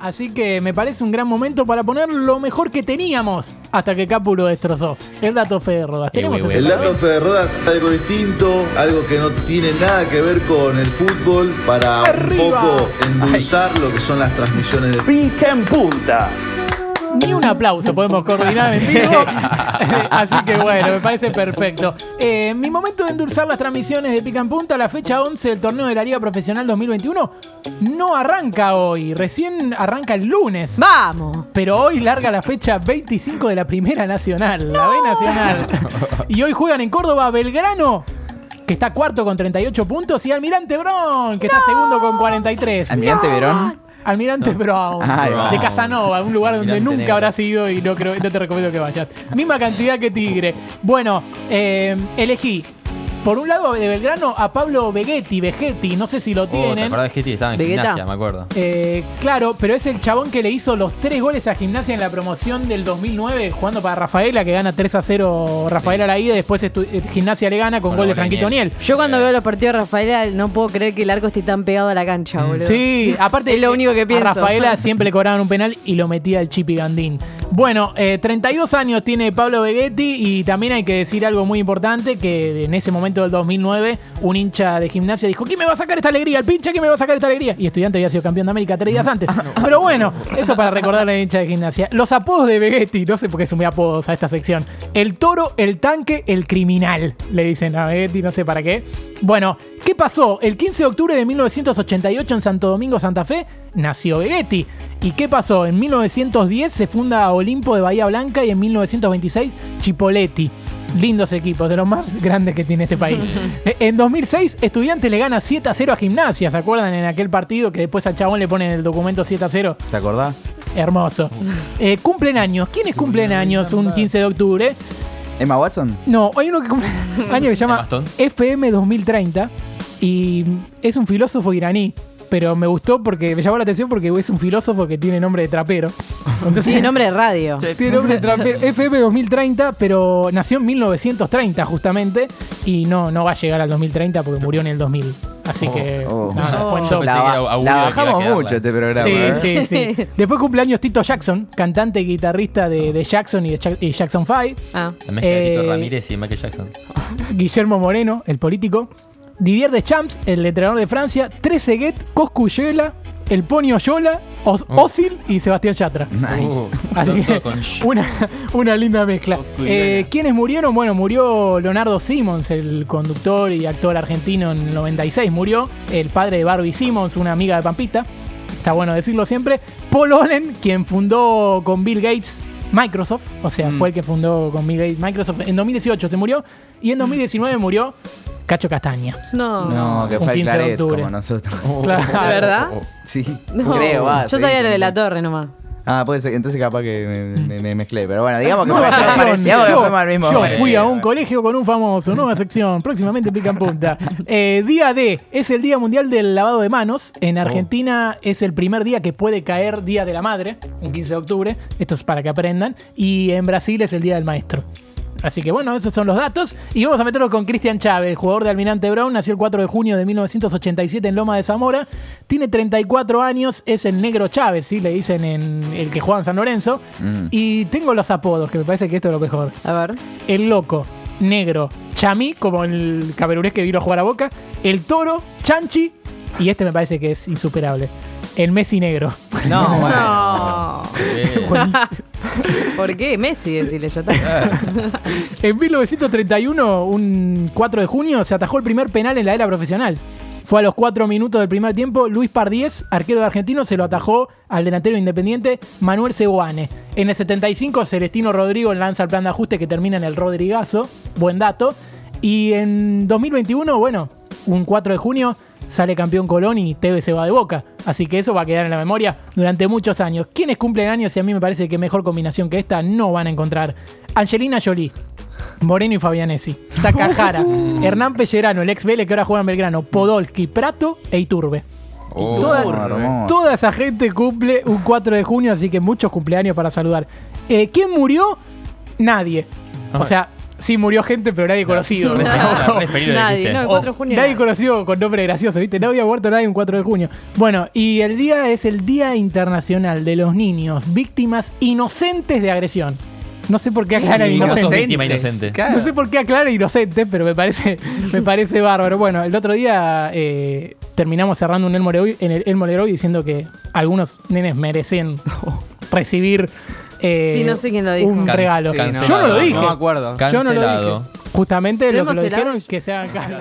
Así que me parece un gran momento para poner lo mejor que teníamos hasta que Capu lo destrozó. El dato Fede Rodas. Eh, ¿Tenemos. El dato Fede Rodas es algo distinto, algo que no tiene nada que ver con el fútbol, para Arriba. un poco endulzar lo que son las transmisiones de Pica en punta. Ni un aplauso podemos coordinar en vivo. Así que bueno, me parece perfecto. Eh, mi momento de endulzar las transmisiones de Pica en Punta, la fecha 11 del torneo de la Liga Profesional 2021, no arranca hoy, recién arranca el lunes. Vamos. Pero hoy larga la fecha 25 de la Primera Nacional, la B Nacional. Y hoy juegan en Córdoba Belgrano, que está cuarto con 38 puntos, y Almirante Brown, que está segundo con 43. Almirante Verón. Almirante Brown, va. de Casanova, un lugar donde Almirante nunca Negro. habrás ido y no, creo, no te recomiendo que vayas. Misma cantidad que Tigre. Bueno, eh, elegí, por un lado de Belgrano, a Pablo Vegetti, Vegetti, no sé si lo Oh, ¿Te tienen. acordás que Getty estaba en Vegeta. gimnasia? Me acuerdo. Eh, claro, pero es el chabón que le hizo los tres goles a Gimnasia en la promoción del 2009, jugando para Rafaela, que gana 3 a 0 Rafaela a la ida, y después eh, Gimnasia le gana con Con gol de de Franquito. Niel. Yo cuando veo los partidos de Rafaela no puedo creer que el arco esté tan pegado a la cancha, boludo. Sí, aparte Es lo único que a pienso. Rafaela siempre le cobraban un penal y lo metía el Chipi Gandín. Bueno, eh, 32 años tiene Pablo Vegetti y también hay que decir algo muy importante, que en ese momento del 2009 un hincha de gimnasia dijo, ¿quién me va a sacar esta alegría? El pinche, ¿quién me va a sacar esta alegría? Y estudiante había sido campeón de América tres días antes. Pero bueno, eso para recordarle al hincha de gimnasia. Los apodos de Vegetti, no sé por qué muy apodos a esta sección. El toro, el tanque, el criminal, le dicen a Vegetti, no sé para qué. Bueno, ¿qué pasó? El 15 de octubre de 1988 en Santo Domingo, Santa Fe, nació Vegetti. ¿Y qué pasó? En 1910 se funda Olimpo de Bahía Blanca y en 1926 Chipoletti. Lindos equipos, de los más grandes que tiene este país. Eh, en 2006, Estudiantes le gana 7 a 0 a Gimnasia. ¿Se acuerdan en aquel partido que después al chabón le ponen el documento 7 a 0? ¿Te acordás? Hermoso. Eh, cumplen años. ¿Quiénes cumplen años un 15 de octubre? Emma Watson. No, hay uno que cumple año que se llama? FM 2030 y es un filósofo iraní. Pero me gustó porque me llamó la atención porque es un filósofo que tiene nombre de trapero. Entonces, Tiene nombre de radio. tiene nombre de trapero. FM 2030, pero nació en 1930 justamente y no, no va a llegar al 2030 porque murió en el 2000. Así que oh. no, Oh. cuento- Yo pensé La, que que mucho este programa. Sí, ¿eh? sí, sí. Después cumpleaños Tito Jackson, cantante y guitarrista de, de Jackson y de Jack- y Jackson 5. Ah. La mezcla de Tito Eh, Ramírez y Michael Jackson. Guillermo Moreno, el político. Didier Deschamps, el entrenador de Francia. Trezeguet, Coscuyela, el Ponio Yola, Os- Oh. Osil y Sebastián Yatra. Nice. Uh, Así que una, una linda mezcla. Eh, ¿Quiénes murieron? Bueno, murió Leonardo Simmons, el conductor y actor argentino en el 96. Murió el padre de Barbie Simmons, una amiga de Pampita. Está bueno decirlo siempre. Paul Allen, quien fundó con Bill Gates Microsoft, o sea, fue el que fundó con Bill Gates Microsoft. En 2018 se murió y en 2019 murió Cacho Castaña. No. No, que Un fue el 15 de Claret octubre. como nosotros. Claro. ¿De verdad? Sí, No. creo, va. Yo sí, sabía lo sí. de la torre nomás. Ah, puede ser. Entonces capaz que me, me- me mezclé. Pero bueno, digamos que Nueva fue- sección. digamos que Yo, fuimos al mismo yo fui a un colegio con un famoso. Nueva sección. Próximamente pica en punta. Eh, día D es el Día Mundial del Lavado de Manos. En Argentina es el primer día que puede caer Día de la Madre, un 15 de octubre. Esto es para que aprendan. Y en Brasil es el Día del Maestro. Así que bueno, esos son los datos. Y vamos a meterlo con Cristian Chávez, jugador de Almirante Brown. Nació el 4 de junio de 1987 en Loma de Zamora. Tiene 34 años, es el negro Chávez, ¿sí? Le dicen en el que juega en San Lorenzo. Mm. Y tengo los apodos, que me parece que esto es lo mejor. A ver. El loco, negro, chamí, como el caberurés que vino a jugar a Boca. El toro, chanchi. Y este me parece que es insuperable. El Messi negro. No, bueno. No. ¿Por qué? Messi, decirle ya está. En 1931, un 4 de junio, se atajó el primer penal en la era profesional. Fue a los 4 minutos del primer tiempo. Luis Pardiez, arquero de argentino, se lo atajó al delantero independiente Manuel Seguane. En el 75, Celestino Rodrigo lanza el plan de ajuste que termina en el Rodrigazo. Buen dato. Y en 2021, bueno, un 4 de junio, sale campeón Colón y Tevez se va de boca. Así que eso va a quedar en la memoria durante muchos años. ¿Quiénes cumplen años? Y a mí me parece que mejor combinación que esta no van a encontrar. Angelina Jolie. Moreno y Fabianesi. Takahara. Hernán Pellerano, el ex Vélez que ahora juega en Belgrano. Podolski, Prato e Iturbe. oh, Toda, esa gente cumple un 4 de junio, así que muchos cumpleaños para saludar. Eh, ¿Quién murió? Nadie. O sea, Sí, murió gente, pero nadie conocido. No, nadie, no, el O 4 de junio. Nadie no. conocido con nombre gracioso, ¿viste? No había muerto nadie un 4 de junio. Bueno, y el día es el Día Internacional de los Niños Víctimas Inocentes de Agresión. No sé por qué aclaran ¿Cómo sos inocentes. víctima inocente? Claro. No sé por qué aclara inocente, pero me parece, me parece bárbaro. Bueno, el otro día eh, terminamos cerrando un Elmo Leroy, en el diciendo que algunos nenes merecen recibir eh, Sí, no sé quién lo dijo. un Can- regalo. cancelado. Yo no lo dije. No me acuerdo. Yo no lo Cancelado. dije. Justamente ¿Lo que lo helado? dijeron que se hagan cargo.